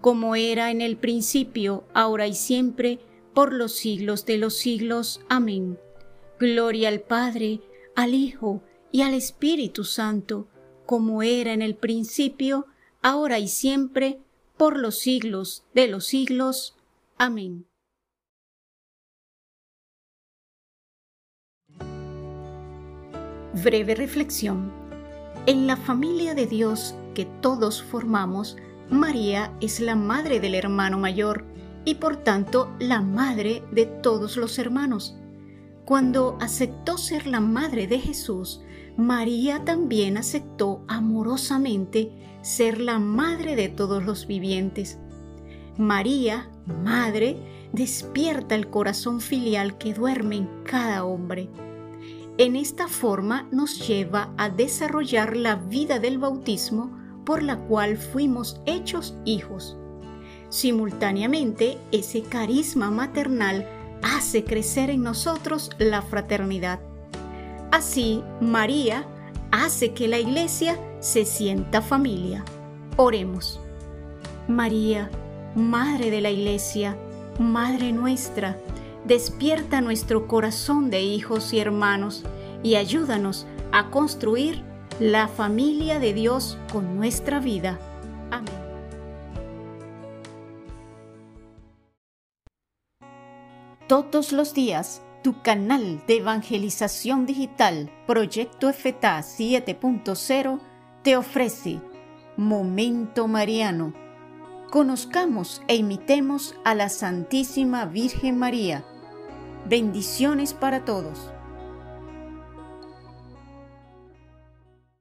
como era en el principio, ahora y siempre, por los siglos de los siglos. Amén. Gloria al Padre, al Hijo y al Espíritu Santo, como era en el principio, ahora y siempre, por los siglos de los siglos. Amén. Breve reflexión. En la familia de Dios que todos formamos, María es la madre del hermano mayor y por tanto la madre de todos los hermanos. Cuando aceptó ser la madre de Jesús, María también aceptó amorosamente ser la madre de todos los vivientes. María, madre, despierta el corazón filial que duerme en cada hombre. En esta forma nos lleva a desarrollar la vida del bautismo por la cual fuimos hechos hijos. Simultáneamente, ese carisma maternal hace crecer en nosotros la fraternidad. Así, María hace que la iglesia se sienta familia. Oremos. María, Madre de la Iglesia, Madre nuestra, despierta nuestro corazón de hijos y hermanos y ayúdanos a construir la familia de Dios con nuestra vida. Amén. Todos los días, tu canal de evangelización digital Proyecto FTA 7.0 te ofrece Momento Mariano. Conozcamos e imitemos a la Santísima Virgen María. Bendiciones para todos.